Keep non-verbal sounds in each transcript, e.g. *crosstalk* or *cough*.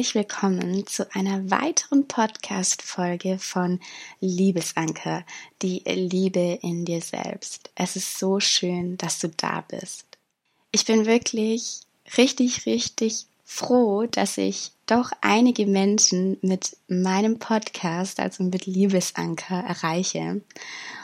Herzlich willkommen zu einer weiteren Podcast-Folge von Liebesanker, die Liebe in dir selbst. Es ist so schön, dass du da bist. Ich bin wirklich richtig, richtig froh, dass ich doch einige Menschen mit meinem Podcast, also mit Liebesanker, erreiche.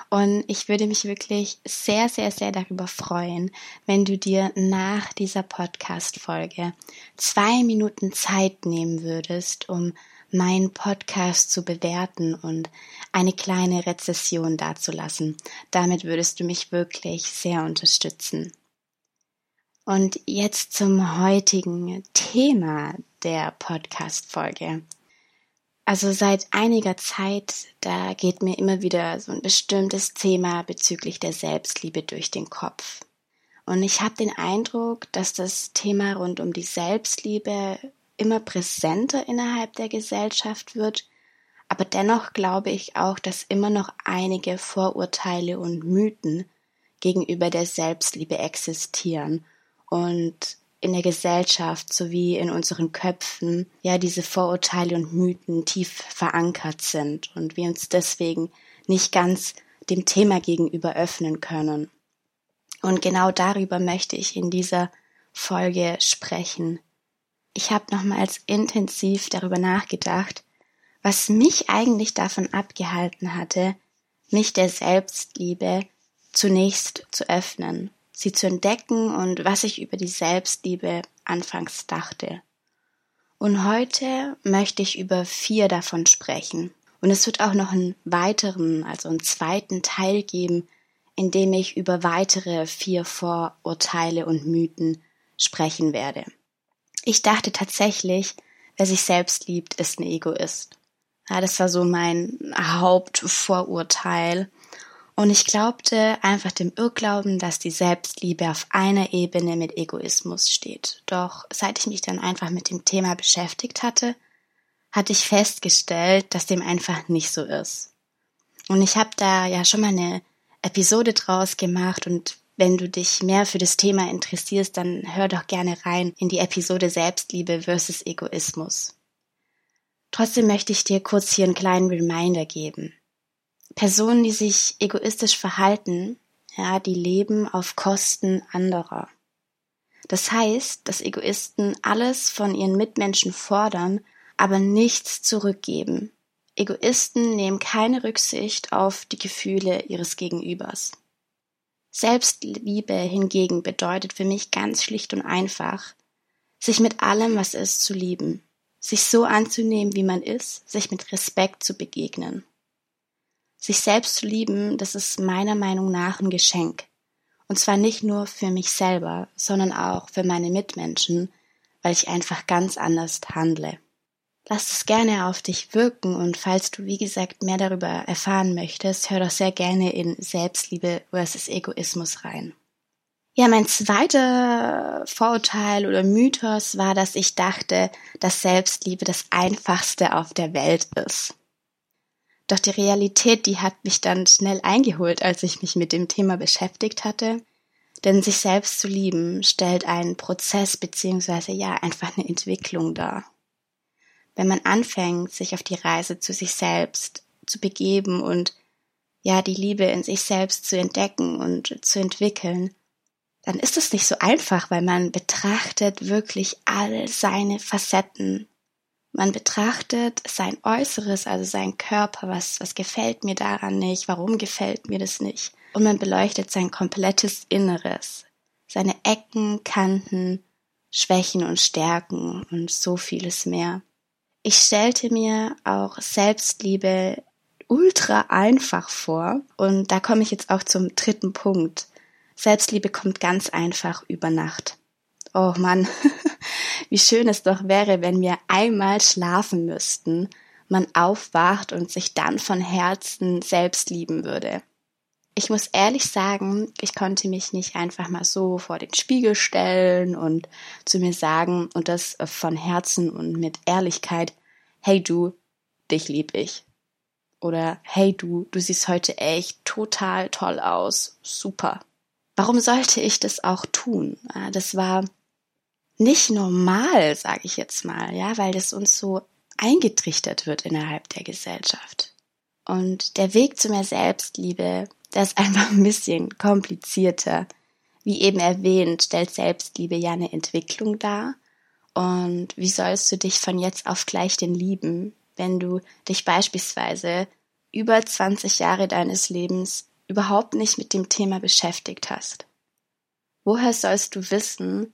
Und ich würde mich wirklich sehr, sehr, sehr darüber freuen, wenn du dir nach dieser Podcast-Folge zwei Minuten Zeit nehmen würdest, um meinen Podcast zu bewerten und eine kleine Rezession dazulassen. Damit würdest du mich wirklich sehr unterstützen. Und jetzt zum heutigen Thema der Podcast-Folge. Also seit einiger Zeit, da geht mir immer wieder so ein bestimmtes Thema bezüglich der Selbstliebe durch den Kopf. Und ich habe den Eindruck, dass das Thema rund um die Selbstliebe immer präsenter innerhalb der Gesellschaft wird, aber dennoch glaube ich auch, dass immer noch einige Vorurteile und Mythen gegenüber der Selbstliebe existieren und in der Gesellschaft sowie in unseren Köpfen ja diese Vorurteile und Mythen tief verankert sind und wir uns deswegen nicht ganz dem Thema gegenüber öffnen können. Und genau darüber möchte ich in dieser Folge sprechen. Ich habe nochmals intensiv darüber nachgedacht, was mich eigentlich davon abgehalten hatte, mich der Selbstliebe zunächst zu öffnen sie zu entdecken und was ich über die Selbstliebe anfangs dachte. Und heute möchte ich über vier davon sprechen. Und es wird auch noch einen weiteren, also einen zweiten Teil geben, in dem ich über weitere vier Vorurteile und Mythen sprechen werde. Ich dachte tatsächlich, wer sich selbst liebt, ist ein Egoist. Ja, das war so mein Hauptvorurteil. Und ich glaubte einfach dem Irrglauben, dass die Selbstliebe auf einer Ebene mit Egoismus steht. Doch seit ich mich dann einfach mit dem Thema beschäftigt hatte, hatte ich festgestellt, dass dem einfach nicht so ist. Und ich habe da ja schon mal eine Episode draus gemacht und wenn du dich mehr für das Thema interessierst, dann hör doch gerne rein in die Episode Selbstliebe versus Egoismus. Trotzdem möchte ich dir kurz hier einen kleinen Reminder geben. Personen, die sich egoistisch verhalten, ja, die leben auf Kosten anderer. Das heißt, dass Egoisten alles von ihren Mitmenschen fordern, aber nichts zurückgeben. Egoisten nehmen keine Rücksicht auf die Gefühle ihres Gegenübers. Selbstliebe hingegen bedeutet für mich ganz schlicht und einfach, sich mit allem, was ist, zu lieben, sich so anzunehmen, wie man ist, sich mit Respekt zu begegnen. Sich selbst zu lieben, das ist meiner Meinung nach ein Geschenk. Und zwar nicht nur für mich selber, sondern auch für meine Mitmenschen, weil ich einfach ganz anders handle. Lass es gerne auf dich wirken und falls du, wie gesagt, mehr darüber erfahren möchtest, hör doch sehr gerne in Selbstliebe versus Egoismus rein. Ja, mein zweiter Vorurteil oder Mythos war, dass ich dachte, dass Selbstliebe das einfachste auf der Welt ist. Doch die Realität, die hat mich dann schnell eingeholt, als ich mich mit dem Thema beschäftigt hatte. Denn sich selbst zu lieben stellt einen Prozess beziehungsweise ja einfach eine Entwicklung dar. Wenn man anfängt, sich auf die Reise zu sich selbst zu begeben und ja die Liebe in sich selbst zu entdecken und zu entwickeln, dann ist es nicht so einfach, weil man betrachtet wirklich all seine Facetten man betrachtet sein Äußeres, also sein Körper, was, was gefällt mir daran nicht, warum gefällt mir das nicht. Und man beleuchtet sein komplettes Inneres, seine Ecken, Kanten, Schwächen und Stärken und so vieles mehr. Ich stellte mir auch Selbstliebe ultra einfach vor und da komme ich jetzt auch zum dritten Punkt. Selbstliebe kommt ganz einfach über Nacht. Oh Mann, *laughs* wie schön es doch wäre, wenn wir einmal schlafen müssten, man aufwacht und sich dann von Herzen selbst lieben würde. Ich muss ehrlich sagen, ich konnte mich nicht einfach mal so vor den Spiegel stellen und zu mir sagen und das von Herzen und mit Ehrlichkeit, hey du, dich lieb ich. Oder hey du, du siehst heute echt total toll aus. Super. Warum sollte ich das auch tun? Ah, das war nicht normal, sage ich jetzt mal, ja, weil das uns so eingetrichtert wird innerhalb der Gesellschaft. Und der Weg zu mehr Selbstliebe, der ist *laughs* einfach ein bisschen komplizierter. Wie eben erwähnt, stellt Selbstliebe ja eine Entwicklung dar. Und wie sollst du dich von jetzt auf gleich denn lieben, wenn du dich beispielsweise über 20 Jahre deines Lebens überhaupt nicht mit dem Thema beschäftigt hast? Woher sollst du wissen,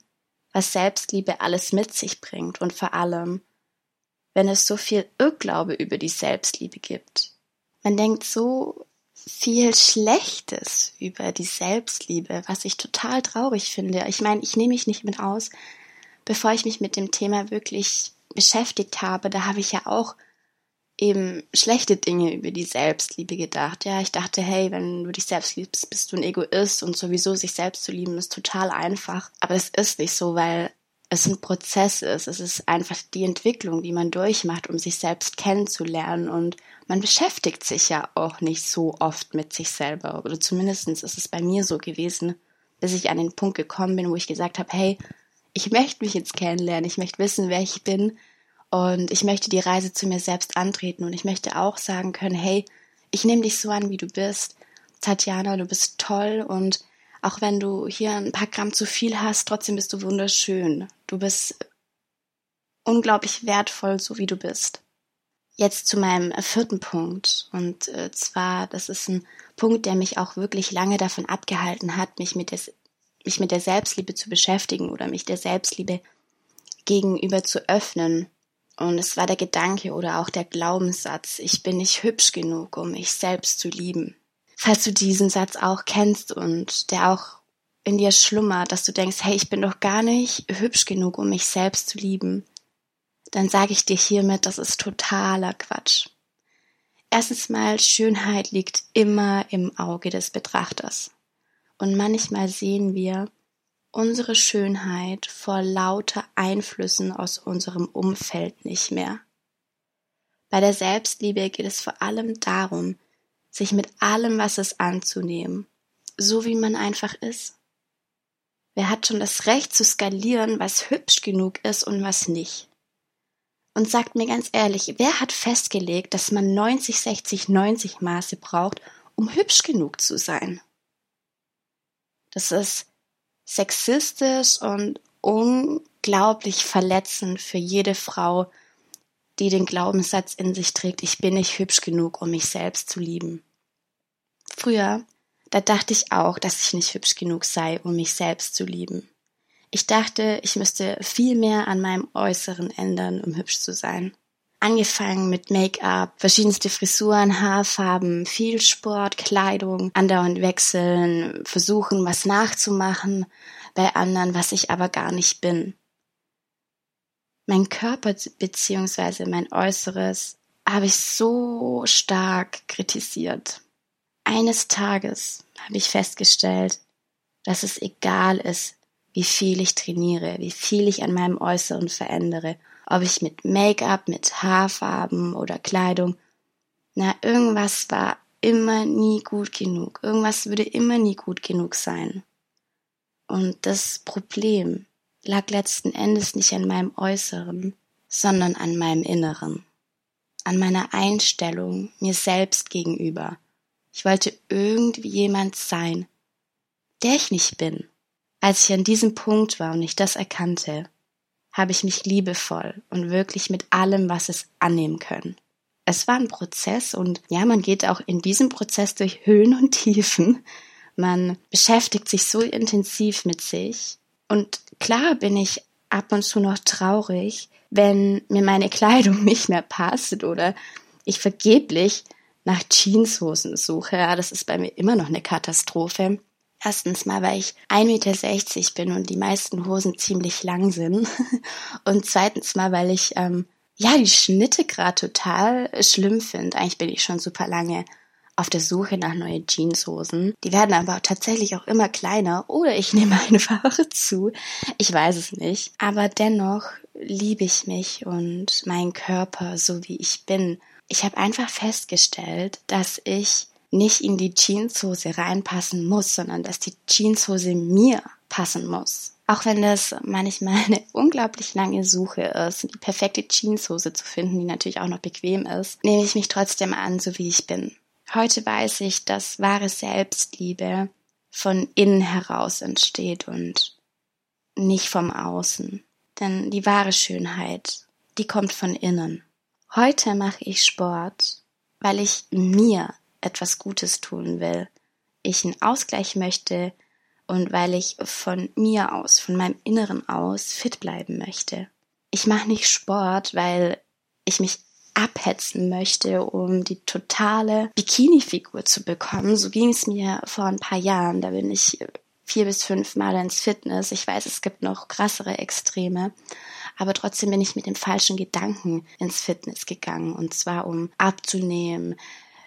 was Selbstliebe alles mit sich bringt und vor allem, wenn es so viel Irrglaube über die Selbstliebe gibt. Man denkt so viel Schlechtes über die Selbstliebe, was ich total traurig finde. Ich meine, ich nehme mich nicht mit aus, bevor ich mich mit dem Thema wirklich beschäftigt habe, da habe ich ja auch eben schlechte Dinge über die Selbstliebe gedacht. Ja, ich dachte, hey, wenn du dich selbst liebst, bist du ein Egoist und sowieso sich selbst zu lieben ist total einfach. Aber es ist nicht so, weil es ein Prozess ist. Es ist einfach die Entwicklung, die man durchmacht, um sich selbst kennenzulernen. Und man beschäftigt sich ja auch nicht so oft mit sich selber. Oder zumindest ist es bei mir so gewesen, bis ich an den Punkt gekommen bin, wo ich gesagt habe, hey, ich möchte mich jetzt kennenlernen, ich möchte wissen, wer ich bin und ich möchte die Reise zu mir selbst antreten und ich möchte auch sagen können, hey, ich nehme dich so an, wie du bist. Tatjana, du bist toll und auch wenn du hier ein paar Gramm zu viel hast, trotzdem bist du wunderschön. Du bist unglaublich wertvoll, so wie du bist. Jetzt zu meinem vierten Punkt. Und äh, zwar, das ist ein Punkt, der mich auch wirklich lange davon abgehalten hat, mich mit, der, mich mit der Selbstliebe zu beschäftigen oder mich der Selbstliebe gegenüber zu öffnen. Und es war der Gedanke oder auch der Glaubenssatz, ich bin nicht hübsch genug, um mich selbst zu lieben. Falls du diesen Satz auch kennst und der auch in dir schlummert, dass du denkst, hey, ich bin doch gar nicht hübsch genug, um mich selbst zu lieben, dann sage ich dir hiermit, das ist totaler Quatsch. Erstens mal, Schönheit liegt immer im Auge des Betrachters. Und manchmal sehen wir, unsere Schönheit vor lauter Einflüssen aus unserem Umfeld nicht mehr. Bei der Selbstliebe geht es vor allem darum, sich mit allem, was es anzunehmen, so wie man einfach ist. Wer hat schon das Recht zu skalieren, was hübsch genug ist und was nicht? Und sagt mir ganz ehrlich, wer hat festgelegt, dass man 90, 60, 90 Maße braucht, um hübsch genug zu sein? Das ist sexistisch und unglaublich verletzend für jede Frau, die den Glaubenssatz in sich trägt, ich bin nicht hübsch genug, um mich selbst zu lieben. Früher, da dachte ich auch, dass ich nicht hübsch genug sei, um mich selbst zu lieben. Ich dachte, ich müsste viel mehr an meinem Äußeren ändern, um hübsch zu sein. Angefangen mit Make-up, verschiedenste Frisuren, Haarfarben, viel Sport, Kleidung, andauernd wechseln, versuchen, was nachzumachen bei anderen, was ich aber gar nicht bin. Mein Körper bzw. mein Äußeres habe ich so stark kritisiert. Eines Tages habe ich festgestellt, dass es egal ist, wie viel ich trainiere, wie viel ich an meinem Äußeren verändere ob ich mit Make-up, mit Haarfarben oder Kleidung, na, irgendwas war immer nie gut genug. Irgendwas würde immer nie gut genug sein. Und das Problem lag letzten Endes nicht an meinem Äußeren, sondern an meinem Inneren, an meiner Einstellung mir selbst gegenüber. Ich wollte irgendwie jemand sein, der ich nicht bin. Als ich an diesem Punkt war und ich das erkannte, habe ich mich liebevoll und wirklich mit allem, was es annehmen können. Es war ein Prozess und ja, man geht auch in diesem Prozess durch Höhen und Tiefen. Man beschäftigt sich so intensiv mit sich. Und klar bin ich ab und zu noch traurig, wenn mir meine Kleidung *laughs* nicht mehr passt oder ich vergeblich nach Jeanshosen suche. Ja, das ist bei mir immer noch eine Katastrophe. Erstens mal, weil ich 1,60 Meter bin und die meisten Hosen ziemlich lang sind. *laughs* Und zweitens mal, weil ich ähm, ja die Schnitte gerade total schlimm finde. Eigentlich bin ich schon super lange auf der Suche nach neuen Jeanshosen. Die werden aber tatsächlich auch immer kleiner oder ich nehme *laughs* einfach zu. Ich weiß es nicht. Aber dennoch liebe ich mich und meinen Körper so wie ich bin. Ich habe einfach festgestellt, dass ich nicht in die Jeanshose reinpassen muss, sondern dass die Jeanshose mir passen muss. Auch wenn das manchmal eine unglaublich lange Suche ist, die perfekte Jeanshose zu finden, die natürlich auch noch bequem ist, nehme ich mich trotzdem an, so wie ich bin. Heute weiß ich, dass wahre Selbstliebe von innen heraus entsteht und nicht vom Außen. Denn die wahre Schönheit, die kommt von innen. Heute mache ich Sport, weil ich mir etwas Gutes tun will, ich einen Ausgleich möchte und weil ich von mir aus, von meinem Inneren aus fit bleiben möchte. Ich mache nicht Sport, weil ich mich abhetzen möchte, um die totale Bikini-Figur zu bekommen. So ging es mir vor ein paar Jahren. Da bin ich vier bis fünf Mal ins Fitness. Ich weiß, es gibt noch krassere Extreme. Aber trotzdem bin ich mit dem falschen Gedanken ins Fitness gegangen. Und zwar um abzunehmen,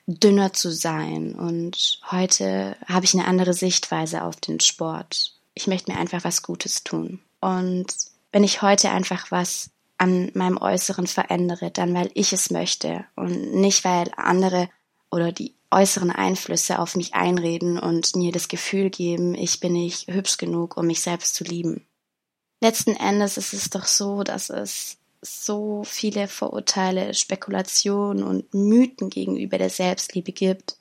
dünner zu sein. Und heute habe ich eine andere Sichtweise auf den Sport. Ich möchte mir einfach was Gutes tun. Und wenn ich heute einfach was an meinem Äußeren verändere, dann weil ich es möchte und nicht weil andere oder die äußeren Einflüsse auf mich einreden und mir das Gefühl geben, ich bin nicht hübsch genug, um mich selbst zu lieben. Letzten Endes ist es doch so, dass es so viele Vorurteile, Spekulationen und Mythen gegenüber der Selbstliebe gibt.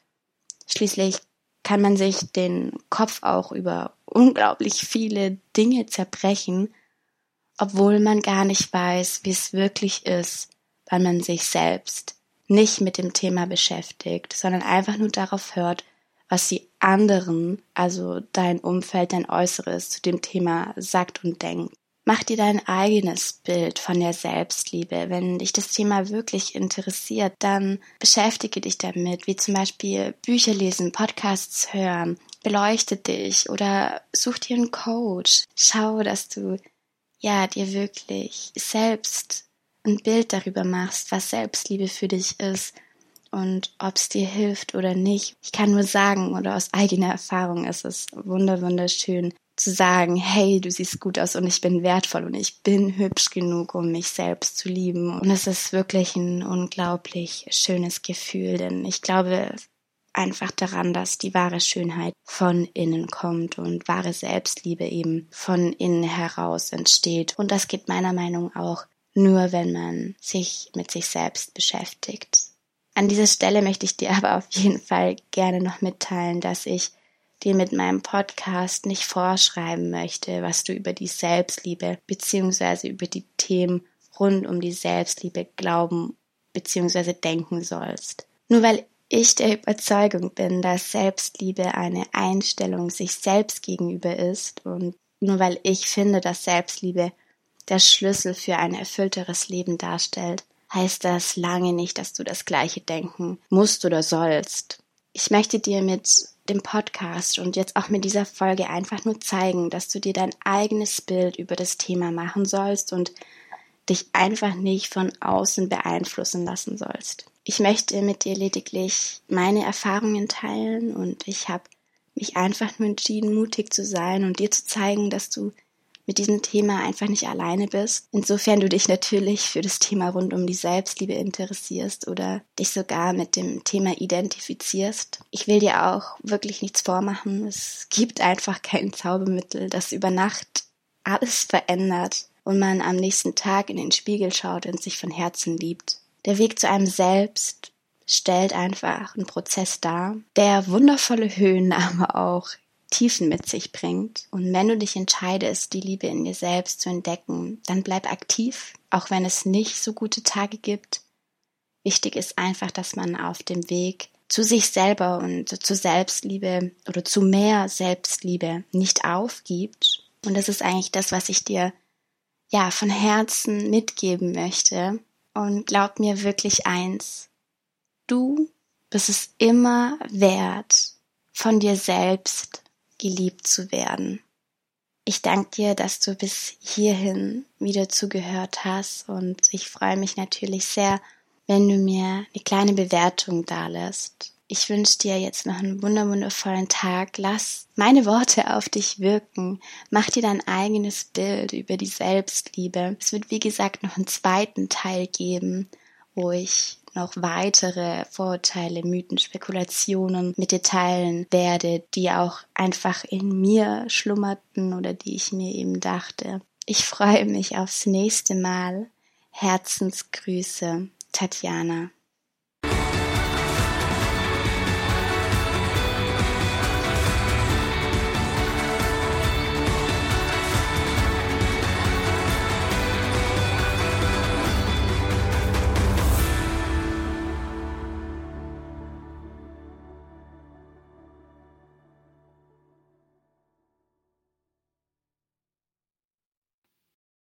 Schließlich kann man sich den Kopf auch über unglaublich viele Dinge zerbrechen, obwohl man gar nicht weiß, wie es wirklich ist, weil man sich selbst nicht mit dem Thema beschäftigt, sondern einfach nur darauf hört, was die anderen, also dein Umfeld, dein Äußeres zu dem Thema sagt und denkt. Mach dir dein eigenes Bild von der Selbstliebe. Wenn dich das Thema wirklich interessiert, dann beschäftige dich damit, wie zum Beispiel Bücher lesen, Podcasts hören, beleuchte dich oder such dir einen Coach. Schau, dass du ja dir wirklich selbst ein Bild darüber machst, was Selbstliebe für dich ist und ob es dir hilft oder nicht. Ich kann nur sagen oder aus eigener Erfahrung ist es wunderschön, zu sagen, hey, du siehst gut aus und ich bin wertvoll und ich bin hübsch genug, um mich selbst zu lieben. Und es ist wirklich ein unglaublich schönes Gefühl, denn ich glaube einfach daran, dass die wahre Schönheit von innen kommt und wahre Selbstliebe eben von innen heraus entsteht. Und das geht meiner Meinung nach auch nur, wenn man sich mit sich selbst beschäftigt. An dieser Stelle möchte ich dir aber auf jeden Fall gerne noch mitteilen, dass ich dir mit meinem Podcast nicht vorschreiben möchte, was du über die Selbstliebe beziehungsweise über die Themen rund um die Selbstliebe glauben beziehungsweise denken sollst. Nur weil ich der Überzeugung bin, dass Selbstliebe eine Einstellung sich selbst gegenüber ist und nur weil ich finde, dass Selbstliebe der Schlüssel für ein erfüllteres Leben darstellt, heißt das lange nicht, dass du das gleiche denken musst oder sollst. Ich möchte dir mit dem Podcast und jetzt auch mit dieser Folge einfach nur zeigen, dass du dir dein eigenes Bild über das Thema machen sollst und dich einfach nicht von außen beeinflussen lassen sollst. Ich möchte mit dir lediglich meine Erfahrungen teilen und ich habe mich einfach nur entschieden, mutig zu sein und dir zu zeigen, dass du mit diesem Thema einfach nicht alleine bist. Insofern du dich natürlich für das Thema rund um die Selbstliebe interessierst oder dich sogar mit dem Thema identifizierst. Ich will dir auch wirklich nichts vormachen. Es gibt einfach kein Zaubermittel, das über Nacht alles verändert und man am nächsten Tag in den Spiegel schaut und sich von Herzen liebt. Der Weg zu einem selbst stellt einfach einen Prozess dar, der wundervolle Höhen, aber auch Tiefen mit sich bringt. Und wenn du dich entscheidest, die Liebe in dir selbst zu entdecken, dann bleib aktiv, auch wenn es nicht so gute Tage gibt. Wichtig ist einfach, dass man auf dem Weg zu sich selber und zu Selbstliebe oder zu mehr Selbstliebe nicht aufgibt. Und das ist eigentlich das, was ich dir ja von Herzen mitgeben möchte. Und glaub mir wirklich eins. Du bist es immer wert, von dir selbst geliebt zu werden. Ich danke dir, dass du bis hierhin wieder zugehört hast und ich freue mich natürlich sehr, wenn du mir eine kleine Bewertung dalässt. Ich wünsche dir jetzt noch einen wunderwundervollen Tag. Lass meine Worte auf dich wirken. Mach dir dein eigenes Bild über die Selbstliebe. Es wird, wie gesagt, noch einen zweiten Teil geben, wo ich noch weitere Vorurteile, Mythen, Spekulationen mit dir teilen werde, die auch einfach in mir schlummerten oder die ich mir eben dachte. Ich freue mich aufs nächste Mal. Herzensgrüße, Tatjana.